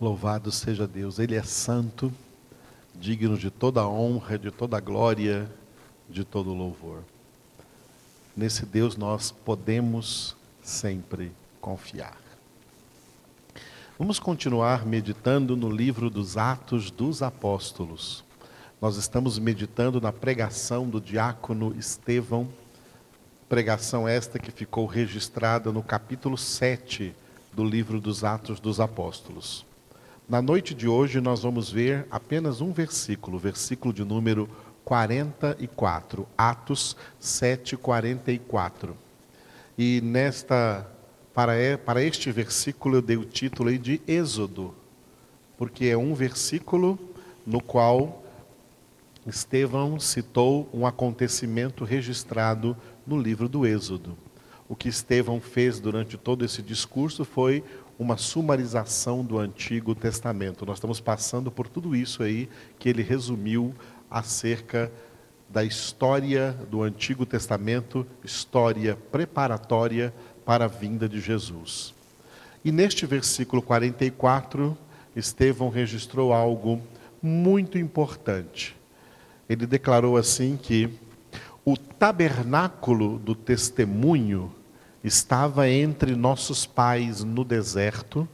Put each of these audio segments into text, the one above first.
Louvado seja Deus, Ele é santo, digno de toda honra, de toda glória, de todo louvor. Nesse Deus nós podemos sempre confiar. Vamos continuar meditando no livro dos Atos dos Apóstolos. Nós estamos meditando na pregação do diácono Estevão, pregação esta que ficou registrada no capítulo 7 do livro dos Atos dos Apóstolos. Na noite de hoje nós vamos ver apenas um versículo, versículo de número 44, Atos 7, 44. E nesta, para, para este versículo eu dei o título de Êxodo, porque é um versículo no qual Estevão citou um acontecimento registrado no livro do Êxodo. O que Estevão fez durante todo esse discurso foi uma sumarização do Antigo Testamento. Nós estamos passando por tudo isso aí que ele resumiu acerca da história do Antigo Testamento, história preparatória para a vinda de Jesus. E neste versículo 44, Estevão registrou algo muito importante. Ele declarou assim que o tabernáculo do testemunho estava entre nossos pais no deserto,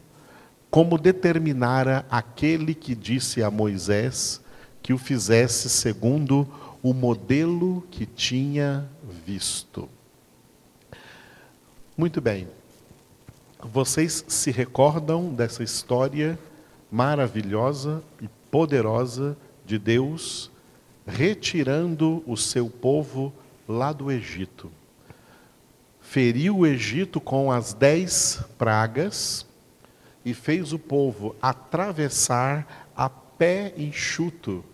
como determinara aquele que disse a Moisés que o fizesse segundo o modelo que tinha visto. Muito bem. Vocês se recordam dessa história maravilhosa e poderosa de Deus retirando o seu povo lá do Egito? Feriu o Egito com as dez pragas e fez o povo atravessar a pé enxuto,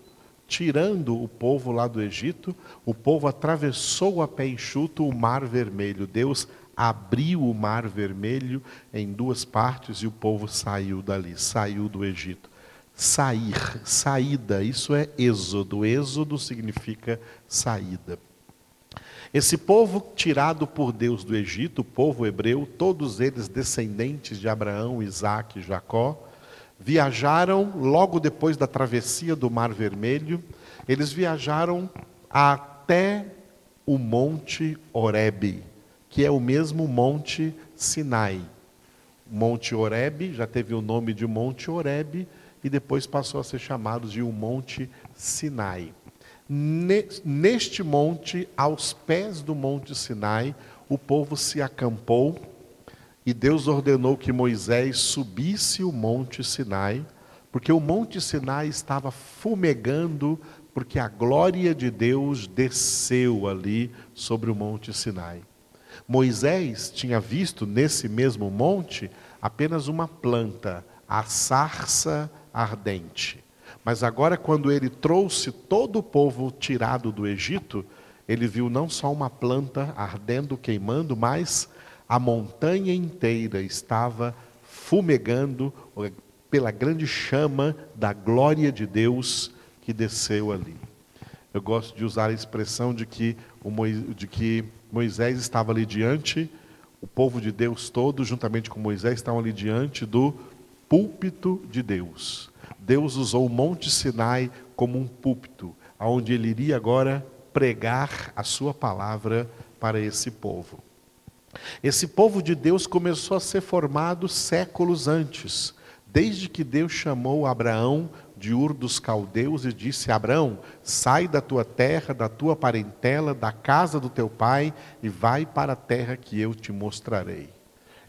tirando o povo lá do Egito. O povo atravessou a pé enxuto o Mar Vermelho. Deus abriu o Mar Vermelho em duas partes e o povo saiu dali, saiu do Egito. Sair, saída, isso é êxodo. Êxodo significa saída. Esse povo tirado por Deus do Egito, o povo hebreu, todos eles descendentes de Abraão, Isaac e Jacó, viajaram logo depois da travessia do Mar Vermelho, eles viajaram até o Monte Horebe, que é o mesmo Monte Sinai. Monte Horebe já teve o nome de Monte Horebe e depois passou a ser chamado de o Monte Sinai. Neste monte, aos pés do monte Sinai, o povo se acampou e Deus ordenou que Moisés subisse o monte Sinai, porque o monte Sinai estava fumegando, porque a glória de Deus desceu ali sobre o monte Sinai. Moisés tinha visto nesse mesmo monte apenas uma planta, a sarça ardente. Mas agora, quando ele trouxe todo o povo tirado do Egito, ele viu não só uma planta ardendo, queimando, mas a montanha inteira estava fumegando pela grande chama da glória de Deus que desceu ali. Eu gosto de usar a expressão de que, de que Moisés estava ali diante, o povo de Deus todo, juntamente com Moisés, estavam ali diante do púlpito de Deus. Deus usou o Monte Sinai como um púlpito, aonde ele iria agora pregar a sua palavra para esse povo. Esse povo de Deus começou a ser formado séculos antes, desde que Deus chamou Abraão de Ur dos Caldeus e disse: Abraão, sai da tua terra, da tua parentela, da casa do teu pai e vai para a terra que eu te mostrarei.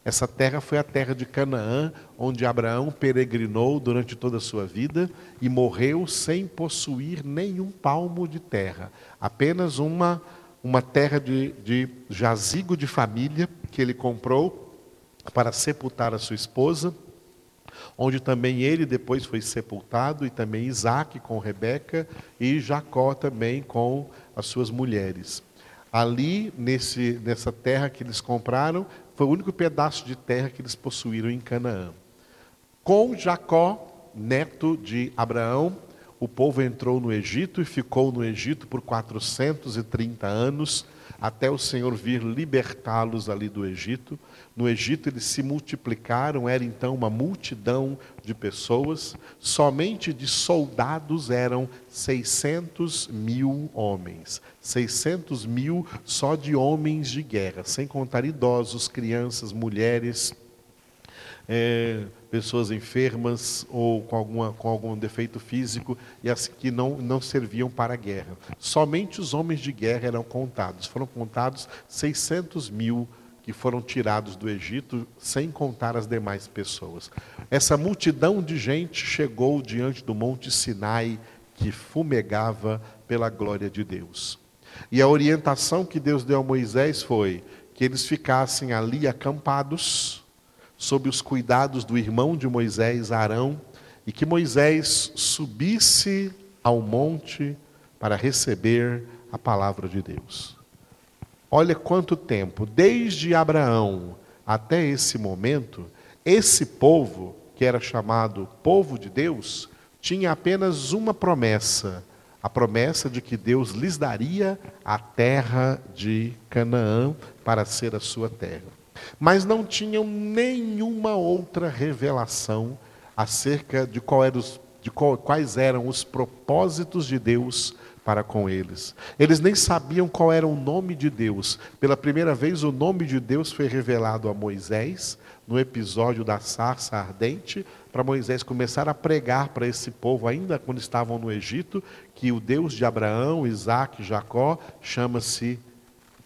Essa terra foi a terra de Canaã, onde Abraão peregrinou durante toda a sua vida e morreu sem possuir nenhum palmo de terra, apenas uma, uma terra de, de jazigo de família que ele comprou para sepultar a sua esposa, onde também ele depois foi sepultado, e também Isaac com Rebeca e Jacó também com as suas mulheres. Ali, nesse, nessa terra que eles compraram, foi o único pedaço de terra que eles possuíram em Canaã. Com Jacó, neto de Abraão, o povo entrou no Egito e ficou no Egito por 430 anos, até o Senhor vir libertá-los ali do Egito. No Egito eles se multiplicaram, era então uma multidão de pessoas, somente de soldados eram 600 mil homens. 600 mil só de homens de guerra, sem contar idosos, crianças, mulheres. É, pessoas enfermas ou com, alguma, com algum defeito físico e as que não, não serviam para a guerra. Somente os homens de guerra eram contados. Foram contados 600 mil que foram tirados do Egito, sem contar as demais pessoas. Essa multidão de gente chegou diante do Monte Sinai, que fumegava pela glória de Deus. E a orientação que Deus deu a Moisés foi que eles ficassem ali acampados sob os cuidados do irmão de Moisés, Arão, e que Moisés subisse ao monte para receber a palavra de Deus. Olha quanto tempo, desde Abraão até esse momento, esse povo, que era chamado povo de Deus, tinha apenas uma promessa: a promessa de que Deus lhes daria a terra de Canaã para ser a sua terra mas não tinham nenhuma outra revelação acerca de, era os, de qual, quais eram os propósitos de Deus para com eles. Eles nem sabiam qual era o nome de Deus. Pela primeira vez, o nome de Deus foi revelado a Moisés, no episódio da sarça ardente, para Moisés começar a pregar para esse povo, ainda quando estavam no Egito, que o Deus de Abraão, Isaac Jacó chama-se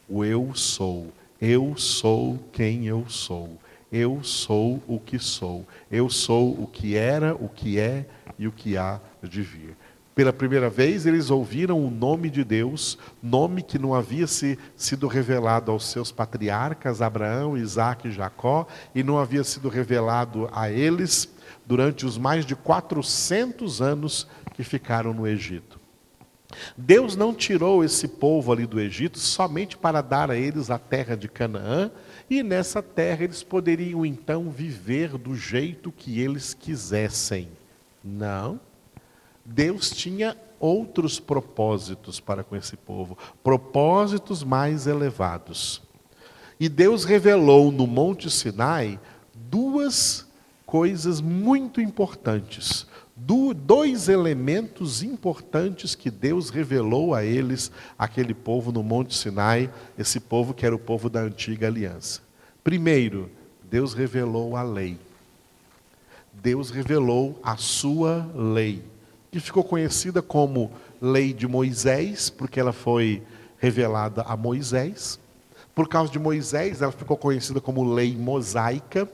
o Eu Sou. Eu sou quem eu sou. Eu sou o que sou. Eu sou o que era, o que é e o que há de vir. Pela primeira vez, eles ouviram o nome de Deus, nome que não havia se, sido revelado aos seus patriarcas, Abraão, Isaac e Jacó, e não havia sido revelado a eles durante os mais de 400 anos que ficaram no Egito. Deus não tirou esse povo ali do Egito somente para dar a eles a terra de Canaã, e nessa terra eles poderiam então viver do jeito que eles quisessem. Não. Deus tinha outros propósitos para com esse povo, propósitos mais elevados. E Deus revelou no Monte Sinai duas coisas muito importantes do, dois elementos importantes que Deus revelou a eles, aquele povo no Monte Sinai, esse povo que era o povo da antiga aliança. Primeiro, Deus revelou a lei. Deus revelou a sua lei, que ficou conhecida como Lei de Moisés, porque ela foi revelada a Moisés. Por causa de Moisés, ela ficou conhecida como Lei Mosaica.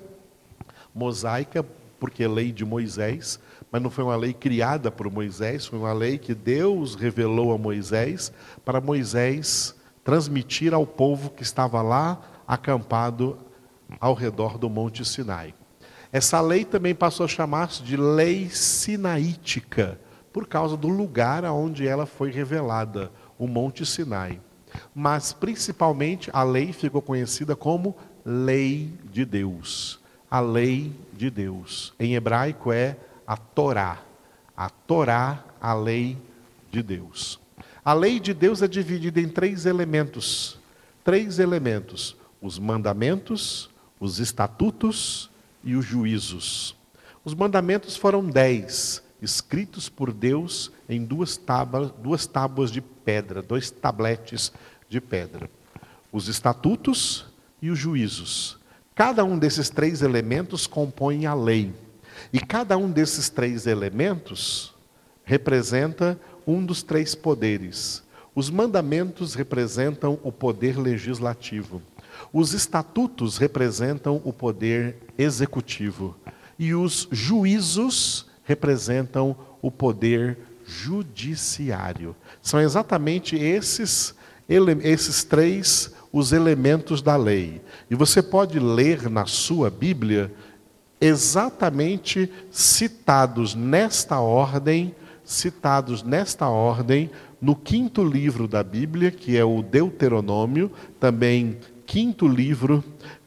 Mosaica, porque Lei de Moisés mas não foi uma lei criada por Moisés, foi uma lei que Deus revelou a Moisés para Moisés transmitir ao povo que estava lá acampado ao redor do Monte Sinai. Essa lei também passou a chamar-se de lei sinaítica, por causa do lugar aonde ela foi revelada, o Monte Sinai. Mas principalmente a lei ficou conhecida como lei de Deus. A lei de Deus. Em hebraico é a Torá. A Torá, a lei de Deus. A lei de Deus é dividida em três elementos. Três elementos: os mandamentos, os estatutos e os juízos. Os mandamentos foram dez, escritos por Deus em duas tábuas, duas tábuas de pedra, dois tabletes de pedra. Os estatutos e os juízos. Cada um desses três elementos compõe a lei. E cada um desses três elementos representa um dos três poderes. Os mandamentos representam o poder legislativo. Os estatutos representam o poder executivo. E os juízos representam o poder judiciário. São exatamente esses, esses três os elementos da lei. E você pode ler na sua Bíblia exatamente citados nesta ordem, citados nesta ordem no quinto livro da Bíblia, que é o Deuteronômio, também quinto livro,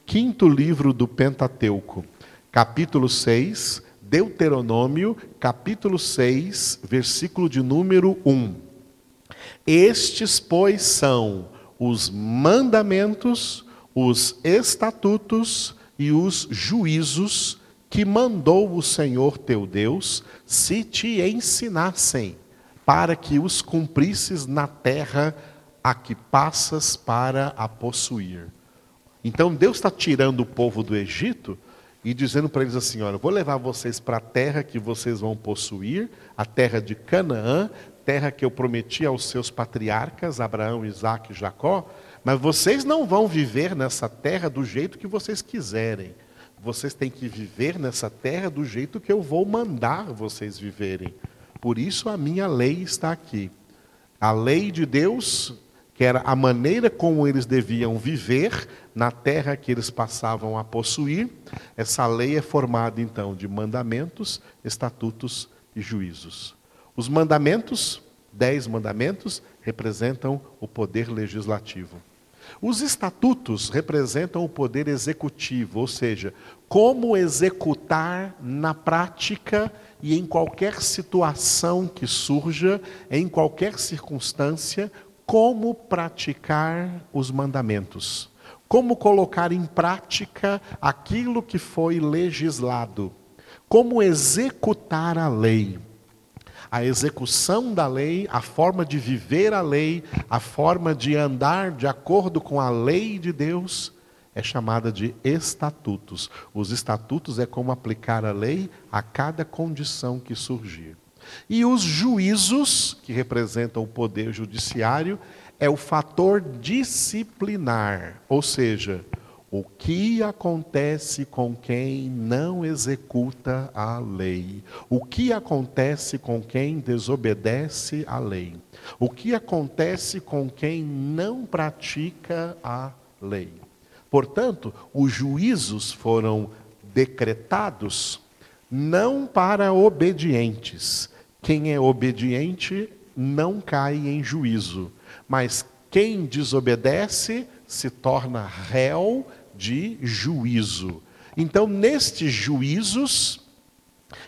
quinto livro do Pentateuco, capítulo 6, Deuteronômio, capítulo 6, versículo de número 1. Estes, pois, são os mandamentos, os estatutos e os juízos que mandou o Senhor teu Deus, se te ensinassem, para que os cumprisses na terra a que passas para a possuir. Então Deus está tirando o povo do Egito e dizendo para eles assim: Olha, eu vou levar vocês para a terra que vocês vão possuir, a terra de Canaã, terra que eu prometi aos seus patriarcas, Abraão, Isaac e Jacó, mas vocês não vão viver nessa terra do jeito que vocês quiserem. Vocês têm que viver nessa terra do jeito que eu vou mandar vocês viverem. Por isso a minha lei está aqui. A lei de Deus, que era a maneira como eles deviam viver na terra que eles passavam a possuir, essa lei é formada então de mandamentos, estatutos e juízos. Os mandamentos, dez mandamentos, representam o poder legislativo. Os estatutos representam o poder executivo, ou seja, como executar na prática e em qualquer situação que surja, em qualquer circunstância, como praticar os mandamentos, como colocar em prática aquilo que foi legislado, como executar a lei a execução da lei, a forma de viver a lei, a forma de andar de acordo com a lei de Deus, é chamada de estatutos. Os estatutos é como aplicar a lei a cada condição que surgir. E os juízos, que representam o poder judiciário, é o fator disciplinar, ou seja, o que acontece com quem não executa a lei? O que acontece com quem desobedece a lei? O que acontece com quem não pratica a lei? Portanto, os juízos foram decretados não para obedientes. Quem é obediente não cai em juízo, mas quem desobedece se torna réu de juízo. Então, nestes juízos,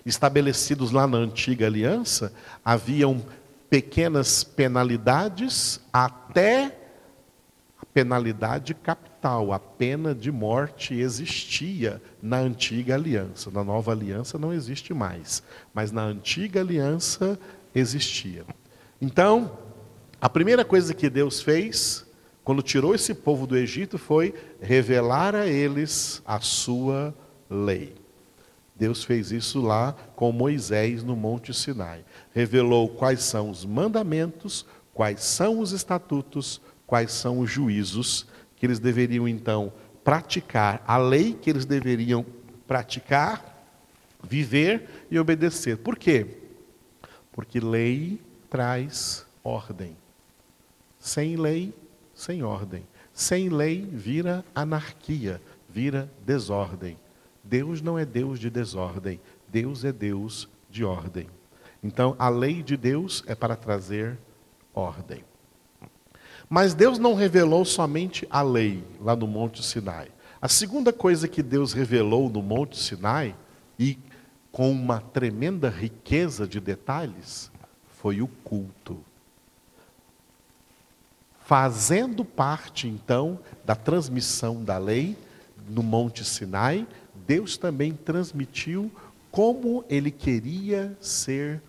estabelecidos lá na antiga aliança, haviam pequenas penalidades até a penalidade capital, a pena de morte existia na antiga aliança. Na nova aliança não existe mais, mas na antiga aliança existia. Então, a primeira coisa que Deus fez quando tirou esse povo do Egito, foi revelar a eles a sua lei. Deus fez isso lá com Moisés no Monte Sinai. Revelou quais são os mandamentos, quais são os estatutos, quais são os juízos que eles deveriam então praticar, a lei que eles deveriam praticar, viver e obedecer. Por quê? Porque lei traz ordem. Sem lei sem ordem. Sem lei vira anarquia, vira desordem. Deus não é Deus de desordem, Deus é Deus de ordem. Então, a lei de Deus é para trazer ordem. Mas Deus não revelou somente a lei lá no Monte Sinai. A segunda coisa que Deus revelou no Monte Sinai, e com uma tremenda riqueza de detalhes, foi o culto. Fazendo parte, então, da transmissão da lei no Monte Sinai, Deus também transmitiu como ele queria ser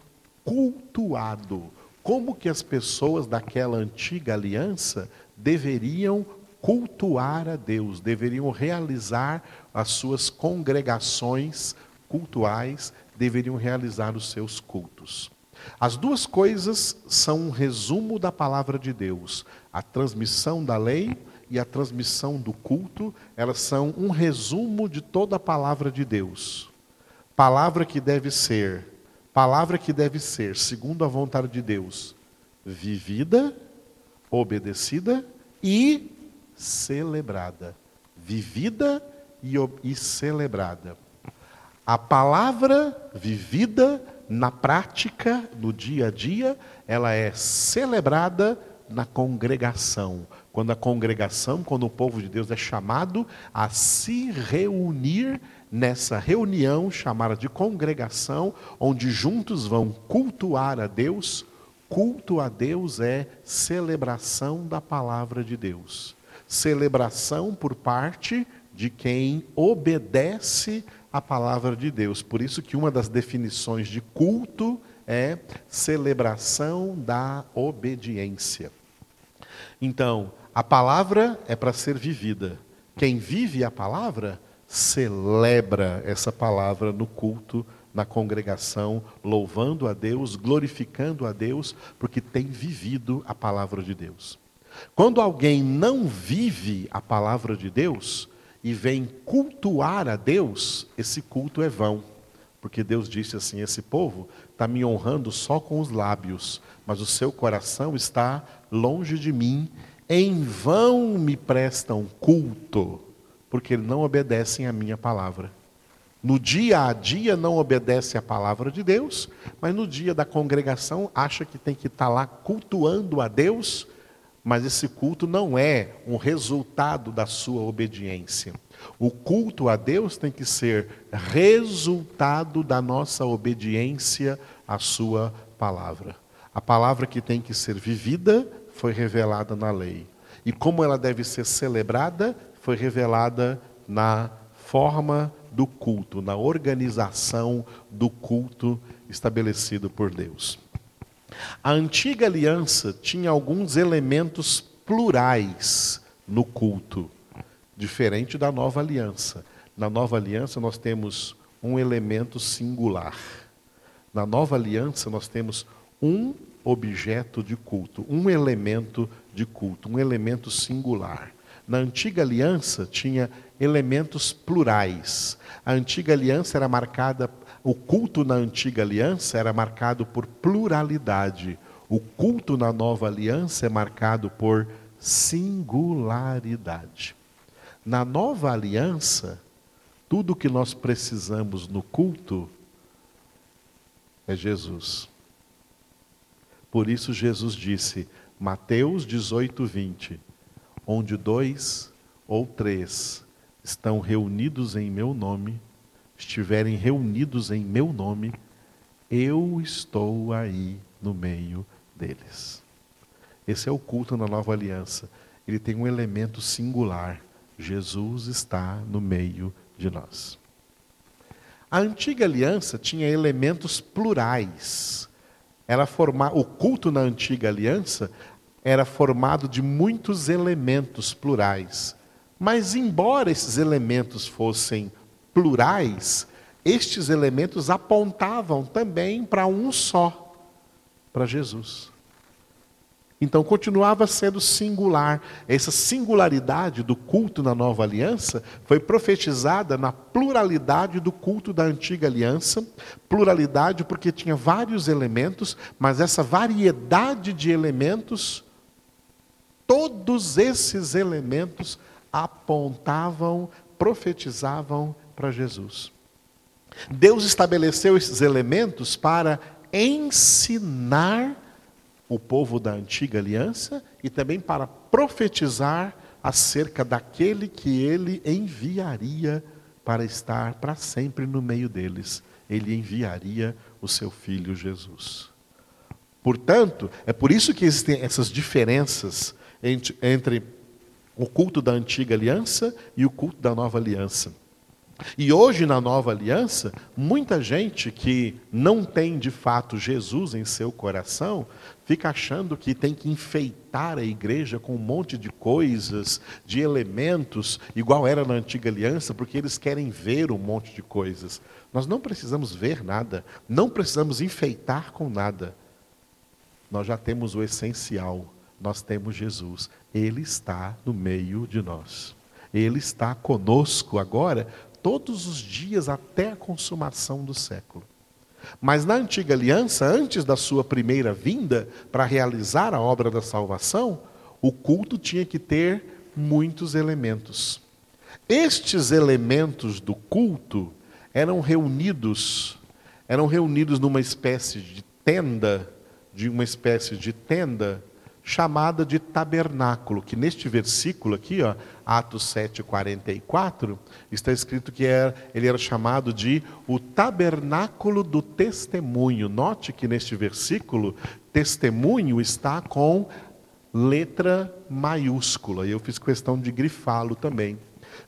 cultuado, como que as pessoas daquela antiga aliança deveriam cultuar a Deus, deveriam realizar as suas congregações cultuais, deveriam realizar os seus cultos. As duas coisas são um resumo da palavra de Deus. A transmissão da lei e a transmissão do culto, elas são um resumo de toda a palavra de Deus. Palavra que deve ser, palavra que deve ser, segundo a vontade de Deus, vivida, obedecida e celebrada. Vivida e, e celebrada. A palavra vivida, na prática, no dia a dia, ela é celebrada na congregação. Quando a congregação, quando o povo de Deus é chamado a se reunir nessa reunião chamada de congregação, onde juntos vão cultuar a Deus, Culto a Deus é celebração da palavra de Deus. Celebração por parte de quem obedece a palavra de Deus. Por isso que uma das definições de culto é celebração da obediência. Então, a palavra é para ser vivida. Quem vive a palavra celebra essa palavra no culto, na congregação, louvando a Deus, glorificando a Deus, porque tem vivido a palavra de Deus. Quando alguém não vive a palavra de Deus e vem cultuar a Deus, esse culto é vão. Porque Deus disse assim: esse povo está me honrando só com os lábios, mas o seu coração está longe de mim. Em vão me prestam culto, porque não obedecem à minha palavra. No dia a dia não obedece à palavra de Deus, mas no dia da congregação acha que tem que estar tá lá cultuando a Deus, mas esse culto não é um resultado da sua obediência. O culto a Deus tem que ser resultado da nossa obediência à Sua palavra. A palavra que tem que ser vivida foi revelada na lei. E como ela deve ser celebrada, foi revelada na forma do culto, na organização do culto estabelecido por Deus. A antiga aliança tinha alguns elementos plurais no culto diferente da nova aliança. Na nova aliança nós temos um elemento singular. Na nova aliança nós temos um objeto de culto, um elemento de culto, um elemento singular. Na antiga aliança tinha elementos plurais. A antiga aliança era marcada, o culto na antiga aliança era marcado por pluralidade. O culto na nova aliança é marcado por singularidade. Na nova aliança, tudo que nós precisamos no culto é Jesus. Por isso Jesus disse, Mateus 18, 20: Onde dois ou três estão reunidos em meu nome, estiverem reunidos em meu nome, eu estou aí no meio deles. Esse é o culto na nova aliança. Ele tem um elemento singular. Jesus está no meio de nós. A antiga aliança tinha elementos plurais. Era formar, o culto na antiga aliança era formado de muitos elementos plurais. Mas, embora esses elementos fossem plurais, estes elementos apontavam também para um só, para Jesus. Então continuava sendo singular. Essa singularidade do culto na nova aliança foi profetizada na pluralidade do culto da antiga aliança. Pluralidade porque tinha vários elementos, mas essa variedade de elementos, todos esses elementos apontavam, profetizavam para Jesus. Deus estabeleceu esses elementos para ensinar o povo da antiga aliança e também para profetizar acerca daquele que ele enviaria para estar para sempre no meio deles. Ele enviaria o seu filho Jesus. Portanto, é por isso que existem essas diferenças entre, entre o culto da antiga aliança e o culto da nova aliança. E hoje, na nova aliança, muita gente que não tem de fato Jesus em seu coração fica achando que tem que enfeitar a igreja com um monte de coisas, de elementos, igual era na antiga aliança, porque eles querem ver um monte de coisas. Nós não precisamos ver nada, não precisamos enfeitar com nada. Nós já temos o essencial, nós temos Jesus, Ele está no meio de nós. Ele está conosco agora, todos os dias até a consumação do século. Mas na antiga aliança, antes da sua primeira vinda, para realizar a obra da salvação, o culto tinha que ter muitos elementos. Estes elementos do culto eram reunidos, eram reunidos numa espécie de tenda, de uma espécie de tenda chamada de tabernáculo, que neste versículo aqui, ó, Atos 7:44, está escrito que era, ele era chamado de o tabernáculo do testemunho. Note que neste versículo, testemunho está com letra maiúscula. E eu fiz questão de grifá-lo também.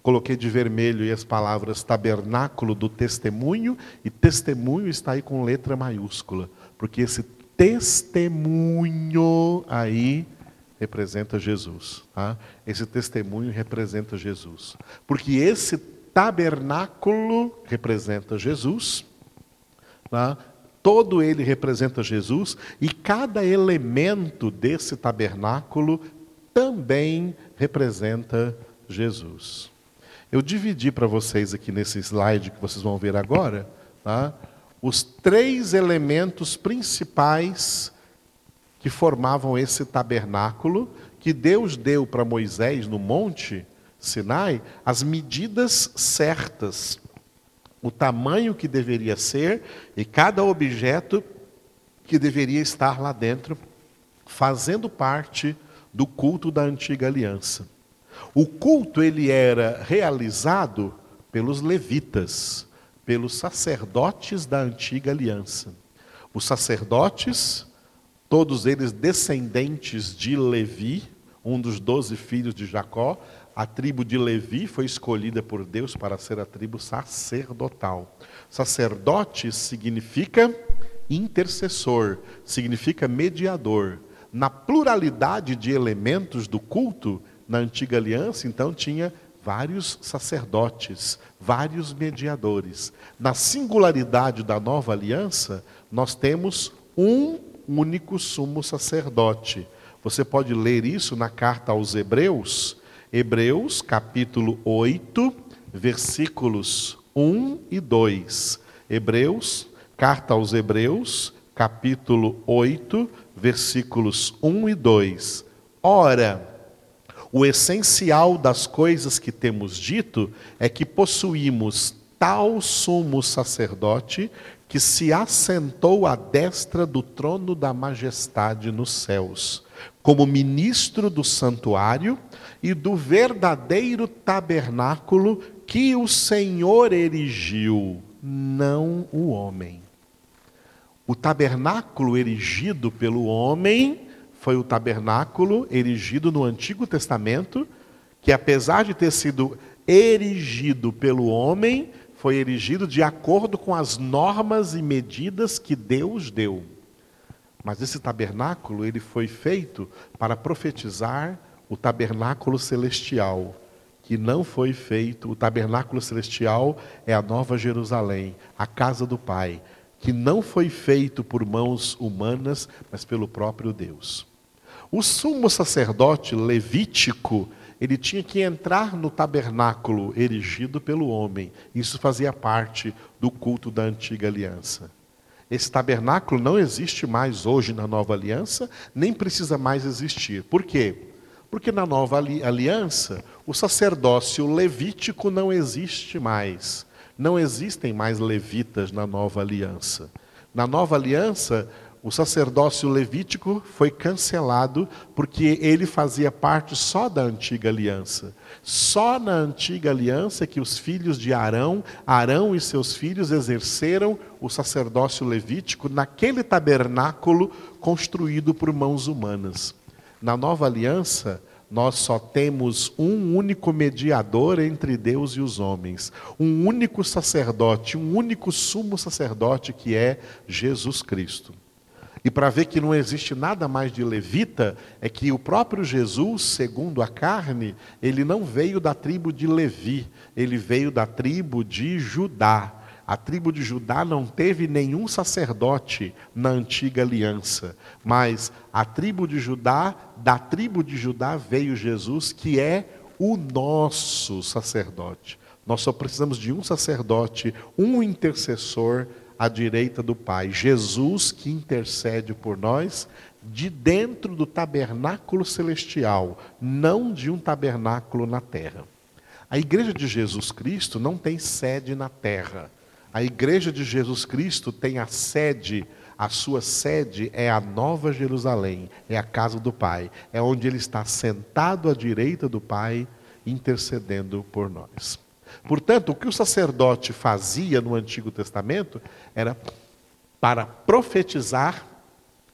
Coloquei de vermelho as palavras tabernáculo do testemunho, e testemunho está aí com letra maiúscula, porque esse testemunho aí representa Jesus. Tá? Esse testemunho representa Jesus. Porque esse tabernáculo representa Jesus, tá? todo ele representa Jesus, e cada elemento desse tabernáculo também representa Jesus. Eu dividi para vocês aqui nesse slide que vocês vão ver agora, tá? Os três elementos principais que formavam esse tabernáculo que Deus deu para Moisés no monte Sinai, as medidas certas, o tamanho que deveria ser e cada objeto que deveria estar lá dentro, fazendo parte do culto da antiga aliança. O culto ele era realizado pelos levitas, pelos sacerdotes da antiga aliança. Os sacerdotes, todos eles descendentes de Levi, um dos doze filhos de Jacó, a tribo de Levi foi escolhida por Deus para ser a tribo sacerdotal. Sacerdote significa intercessor, significa mediador. Na pluralidade de elementos do culto, na antiga aliança, então, tinha vários sacerdotes, vários mediadores. Na singularidade da nova aliança, nós temos um único sumo sacerdote. Você pode ler isso na carta aos Hebreus, Hebreus capítulo 8, versículos 1 e 2. Hebreus, carta aos Hebreus, capítulo 8, versículos 1 e 2. Ora, o essencial das coisas que temos dito é que possuímos tal sumo sacerdote que se assentou à destra do trono da majestade nos céus, como ministro do santuário e do verdadeiro tabernáculo que o Senhor erigiu, não o homem. O tabernáculo erigido pelo homem foi o tabernáculo erigido no Antigo Testamento, que apesar de ter sido erigido pelo homem, foi erigido de acordo com as normas e medidas que Deus deu. Mas esse tabernáculo, ele foi feito para profetizar o tabernáculo celestial, que não foi feito, o tabernáculo celestial é a nova Jerusalém, a casa do Pai, que não foi feito por mãos humanas, mas pelo próprio Deus. O sumo sacerdote levítico, ele tinha que entrar no tabernáculo erigido pelo homem. Isso fazia parte do culto da antiga aliança. Esse tabernáculo não existe mais hoje na nova aliança, nem precisa mais existir. Por quê? Porque na nova aliança, o sacerdócio levítico não existe mais. Não existem mais levitas na nova aliança. Na nova aliança, o sacerdócio levítico foi cancelado porque ele fazia parte só da antiga aliança. Só na antiga aliança que os filhos de Arão, Arão e seus filhos exerceram o sacerdócio levítico naquele tabernáculo construído por mãos humanas. Na nova aliança, nós só temos um único mediador entre Deus e os homens, um único sacerdote, um único sumo sacerdote que é Jesus Cristo. E para ver que não existe nada mais de levita, é que o próprio Jesus, segundo a carne, ele não veio da tribo de Levi, ele veio da tribo de Judá. A tribo de Judá não teve nenhum sacerdote na antiga aliança, mas a tribo de Judá, da tribo de Judá veio Jesus, que é o nosso sacerdote. Nós só precisamos de um sacerdote, um intercessor à direita do Pai. Jesus que intercede por nós de dentro do tabernáculo celestial, não de um tabernáculo na terra. A igreja de Jesus Cristo não tem sede na terra. A igreja de Jesus Cristo tem a sede, a sua sede é a Nova Jerusalém, é a casa do Pai, é onde ele está sentado à direita do Pai, intercedendo por nós. Portanto, o que o sacerdote fazia no Antigo Testamento era para profetizar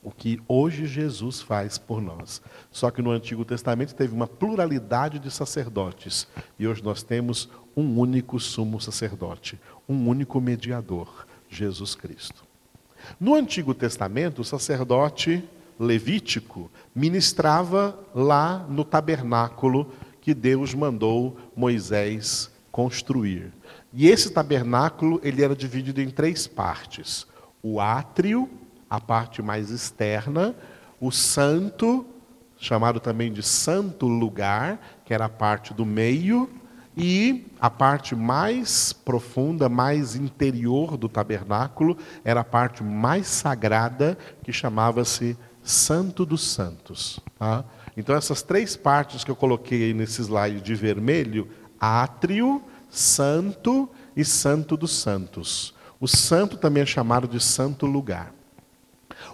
o que hoje Jesus faz por nós. Só que no Antigo Testamento teve uma pluralidade de sacerdotes e hoje nós temos um único sumo sacerdote, um único mediador, Jesus Cristo. No Antigo Testamento, o sacerdote levítico ministrava lá no tabernáculo que Deus mandou Moisés construir. E esse tabernáculo, ele era dividido em três partes: o átrio, a parte mais externa, o santo, chamado também de santo lugar, que era a parte do meio, e a parte mais profunda, mais interior do tabernáculo, era a parte mais sagrada, que chamava-se Santo dos Santos. Tá? Então, essas três partes que eu coloquei aí nesse slide de vermelho, átrio, santo e santo dos santos. O santo também é chamado de santo lugar.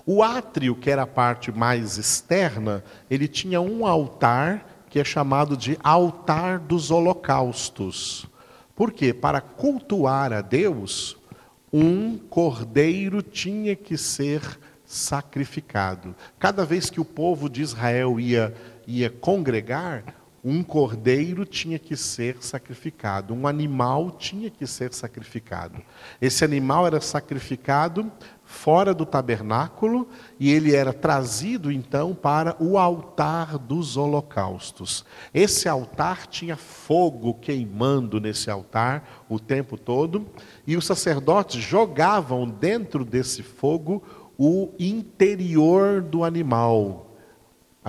O átrio, que era a parte mais externa, ele tinha um altar que é chamado de altar dos holocaustos. Por quê? Para cultuar a Deus, um cordeiro tinha que ser sacrificado. Cada vez que o povo de Israel ia, ia congregar, um cordeiro tinha que ser sacrificado, um animal tinha que ser sacrificado. Esse animal era sacrificado fora do tabernáculo e ele era trazido então para o altar dos holocaustos. Esse altar tinha fogo queimando nesse altar o tempo todo e os sacerdotes jogavam dentro desse fogo o interior do animal.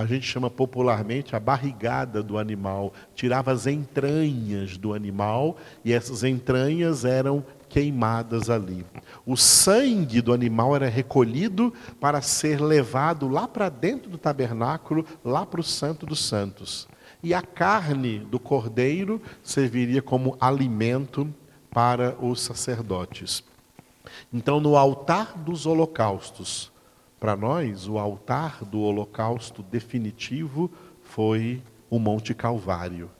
A gente chama popularmente a barrigada do animal, tirava as entranhas do animal e essas entranhas eram queimadas ali. O sangue do animal era recolhido para ser levado lá para dentro do tabernáculo, lá para o Santo dos Santos. E a carne do cordeiro serviria como alimento para os sacerdotes. Então, no altar dos holocaustos, para nós, o altar do holocausto definitivo foi o Monte Calvário,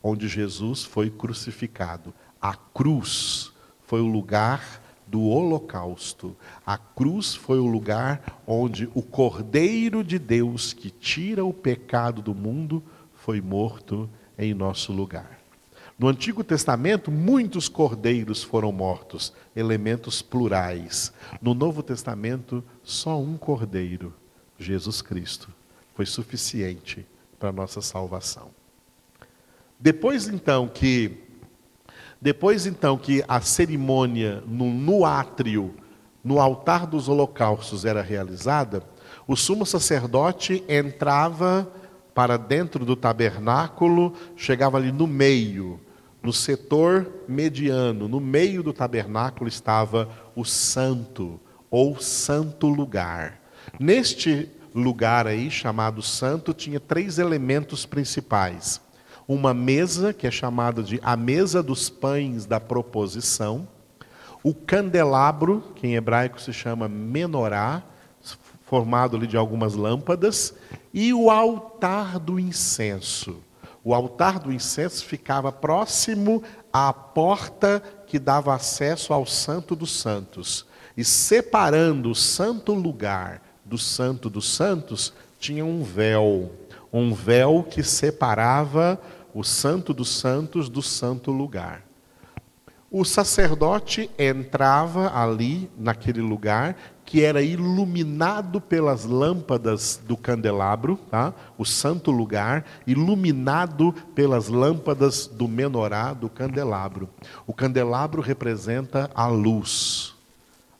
onde Jesus foi crucificado. A cruz foi o lugar do holocausto. A cruz foi o lugar onde o Cordeiro de Deus, que tira o pecado do mundo, foi morto em nosso lugar. No Antigo Testamento, muitos cordeiros foram mortos, elementos plurais. No Novo Testamento, só um cordeiro, Jesus Cristo, foi suficiente para nossa salvação. Depois então que depois então que a cerimônia no, no átrio, no altar dos holocaustos era realizada, o sumo sacerdote entrava para dentro do tabernáculo, chegava ali no meio, no setor mediano, no meio do tabernáculo estava o santo ou santo lugar. Neste lugar aí chamado santo tinha três elementos principais uma mesa, que é chamada de a mesa dos pães da proposição, o candelabro, que em hebraico se chama menorá, formado ali de algumas lâmpadas, e o altar do incenso. O altar do incenso ficava próximo à porta que dava acesso ao Santo dos Santos. E separando o santo lugar do Santo dos Santos, tinha um véu, um véu que separava o Santo dos Santos do santo lugar. O sacerdote entrava ali, naquele lugar, que era iluminado pelas lâmpadas do candelabro, tá? o santo lugar, iluminado pelas lâmpadas do menorá, do candelabro. O candelabro representa a luz,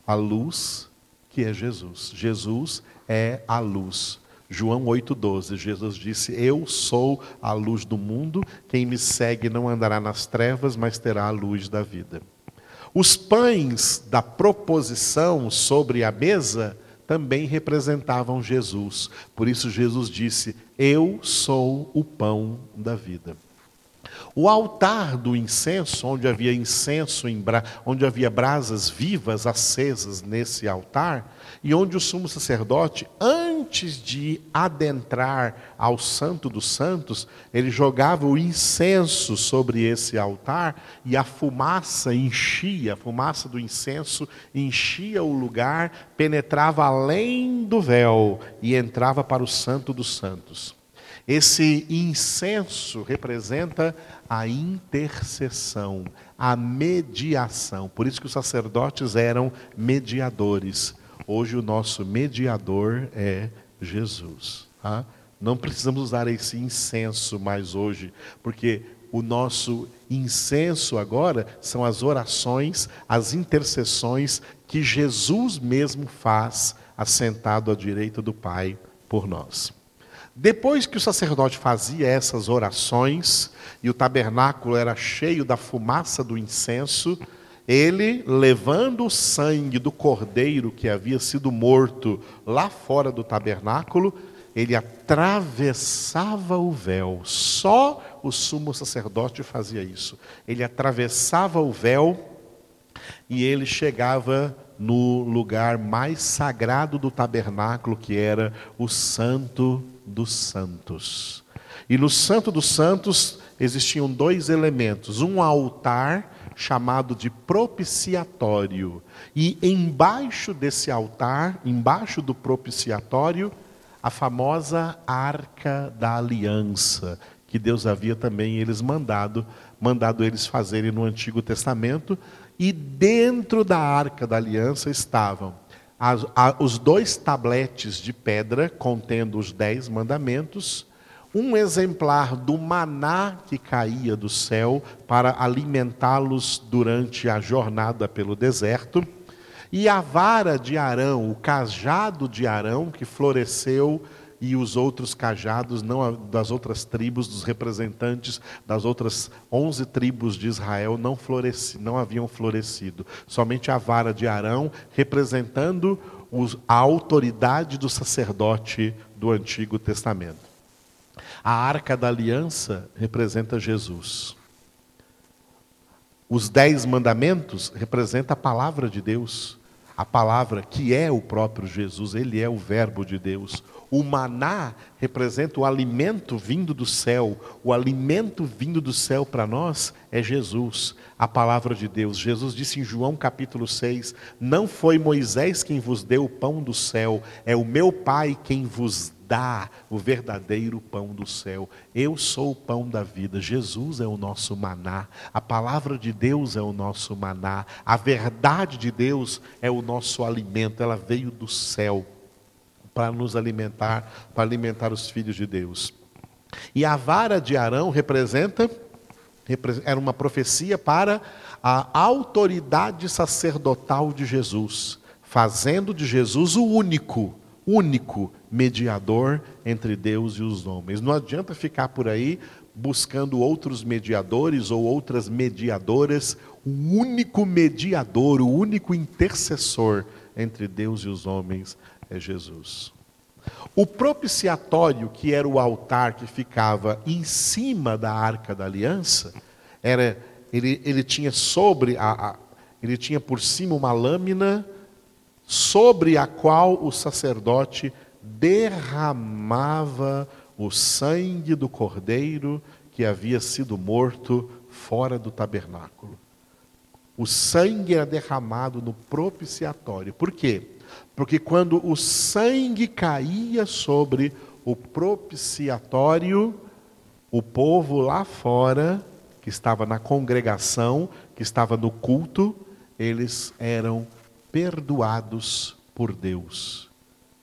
a luz que é Jesus. Jesus é a luz. João 8,12, Jesus disse: Eu sou a luz do mundo, quem me segue não andará nas trevas, mas terá a luz da vida. Os pães da proposição sobre a mesa também representavam Jesus. Por isso, Jesus disse: Eu sou o pão da vida. O altar do incenso, onde havia incenso, onde havia brasas vivas acesas nesse altar, e onde o sumo sacerdote, antes de adentrar ao Santo dos Santos, ele jogava o incenso sobre esse altar e a fumaça enchia, a fumaça do incenso enchia o lugar, penetrava além do véu e entrava para o Santo dos Santos. Esse incenso representa a intercessão, a mediação. Por isso que os sacerdotes eram mediadores. Hoje o nosso mediador é Jesus. Tá? Não precisamos usar esse incenso mais hoje, porque o nosso incenso agora são as orações, as intercessões que Jesus mesmo faz assentado à direita do Pai por nós. Depois que o sacerdote fazia essas orações e o tabernáculo era cheio da fumaça do incenso, ele, levando o sangue do cordeiro que havia sido morto lá fora do tabernáculo, ele atravessava o véu. Só o sumo sacerdote fazia isso. Ele atravessava o véu e ele chegava no lugar mais sagrado do tabernáculo, que era o Santo dos Santos. E no Santo dos Santos existiam dois elementos: um altar chamado de propiciatório, e embaixo desse altar, embaixo do propiciatório, a famosa arca da aliança, que Deus havia também eles mandado, mandado eles fazerem no Antigo Testamento, e dentro da arca da aliança estavam as, a, os dois tabletes de pedra contendo os dez mandamentos, um exemplar do maná que caía do céu para alimentá-los durante a jornada pelo deserto, e a vara de Arão, o cajado de Arão que floresceu e os outros cajados não das outras tribos, dos representantes das outras onze tribos de Israel não, floresci, não haviam florescido. Somente a vara de Arão, representando os, a autoridade do sacerdote do Antigo Testamento. A arca da aliança representa Jesus. Os dez mandamentos representam a palavra de Deus, a palavra que é o próprio Jesus, ele é o Verbo de Deus. O maná representa o alimento vindo do céu. O alimento vindo do céu para nós é Jesus, a palavra de Deus. Jesus disse em João capítulo 6: Não foi Moisés quem vos deu o pão do céu, é o meu Pai quem vos dá o verdadeiro pão do céu. Eu sou o pão da vida. Jesus é o nosso maná. A palavra de Deus é o nosso maná. A verdade de Deus é o nosso alimento. Ela veio do céu para nos alimentar, para alimentar os filhos de Deus. E a vara de Arão representa, era uma profecia para a autoridade sacerdotal de Jesus, fazendo de Jesus o único, único mediador entre Deus e os homens. Não adianta ficar por aí buscando outros mediadores ou outras mediadoras, o único mediador, o único intercessor entre Deus e os homens é Jesus. O propiciatório, que era o altar que ficava em cima da arca da aliança, era ele, ele tinha sobre a, a, ele tinha por cima uma lâmina sobre a qual o sacerdote derramava o sangue do cordeiro que havia sido morto fora do tabernáculo. O sangue era derramado no propiciatório. Por quê? Porque quando o sangue caía sobre o propiciatório, o povo lá fora, que estava na congregação, que estava no culto, eles eram perdoados por Deus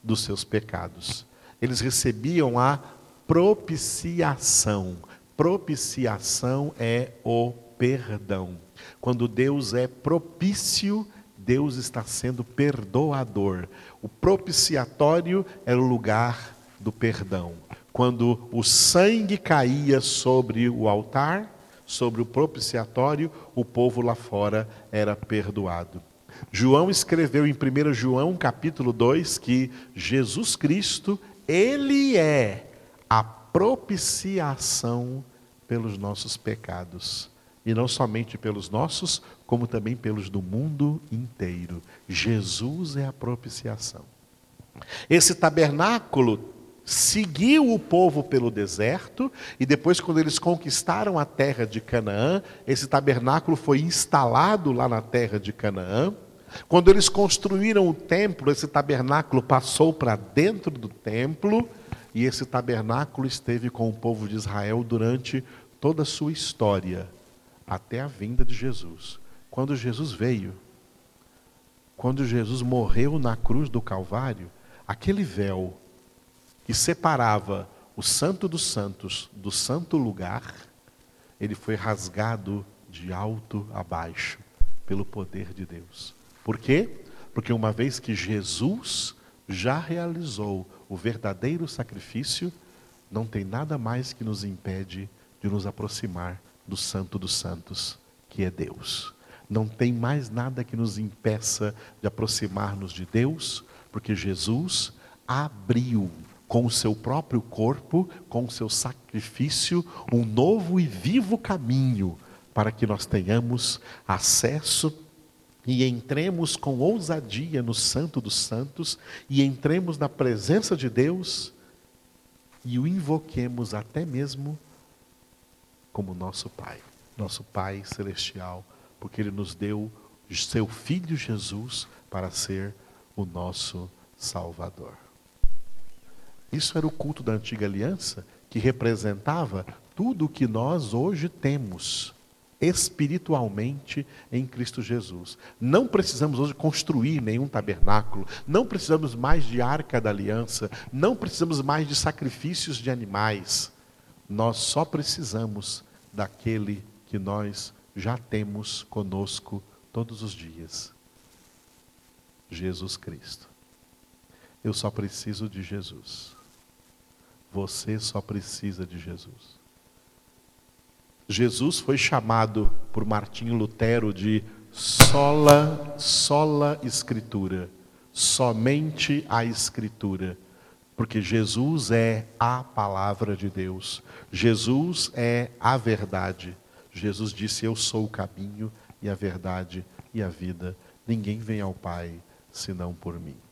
dos seus pecados. Eles recebiam a propiciação. Propiciação é o perdão. Quando Deus é propício Deus está sendo perdoador. O propiciatório era o lugar do perdão. Quando o sangue caía sobre o altar, sobre o propiciatório, o povo lá fora era perdoado. João escreveu em 1 João capítulo 2 que Jesus Cristo, ele é a propiciação pelos nossos pecados. E não somente pelos nossos, como também pelos do mundo inteiro. Jesus é a propiciação. Esse tabernáculo seguiu o povo pelo deserto, e depois, quando eles conquistaram a terra de Canaã, esse tabernáculo foi instalado lá na terra de Canaã. Quando eles construíram o templo, esse tabernáculo passou para dentro do templo, e esse tabernáculo esteve com o povo de Israel durante toda a sua história, até a vinda de Jesus. Quando Jesus veio, quando Jesus morreu na cruz do Calvário, aquele véu que separava o Santo dos Santos do Santo Lugar, ele foi rasgado de alto a baixo pelo poder de Deus. Por quê? Porque uma vez que Jesus já realizou o verdadeiro sacrifício, não tem nada mais que nos impede de nos aproximar do Santo dos Santos, que é Deus. Não tem mais nada que nos impeça de aproximar-nos de Deus, porque Jesus abriu com o seu próprio corpo, com o seu sacrifício, um novo e vivo caminho para que nós tenhamos acesso e entremos com ousadia no Santo dos Santos e entremos na presença de Deus e o invoquemos até mesmo como nosso Pai, nosso Pai celestial, porque Ele nos deu seu Filho Jesus para ser o nosso Salvador. Isso era o culto da antiga aliança, que representava tudo o que nós hoje temos espiritualmente em Cristo Jesus. Não precisamos hoje construir nenhum tabernáculo, não precisamos mais de arca da aliança, não precisamos mais de sacrifícios de animais. Nós só precisamos daquele que nós já temos conosco todos os dias. Jesus Cristo. Eu só preciso de Jesus. Você só precisa de Jesus. Jesus foi chamado por Martinho Lutero de sola, sola escritura, somente a escritura, porque Jesus é a palavra de Deus. Jesus é a verdade. Jesus disse: "Eu sou o caminho e a verdade e a vida. Ninguém vem ao Pai senão por mim."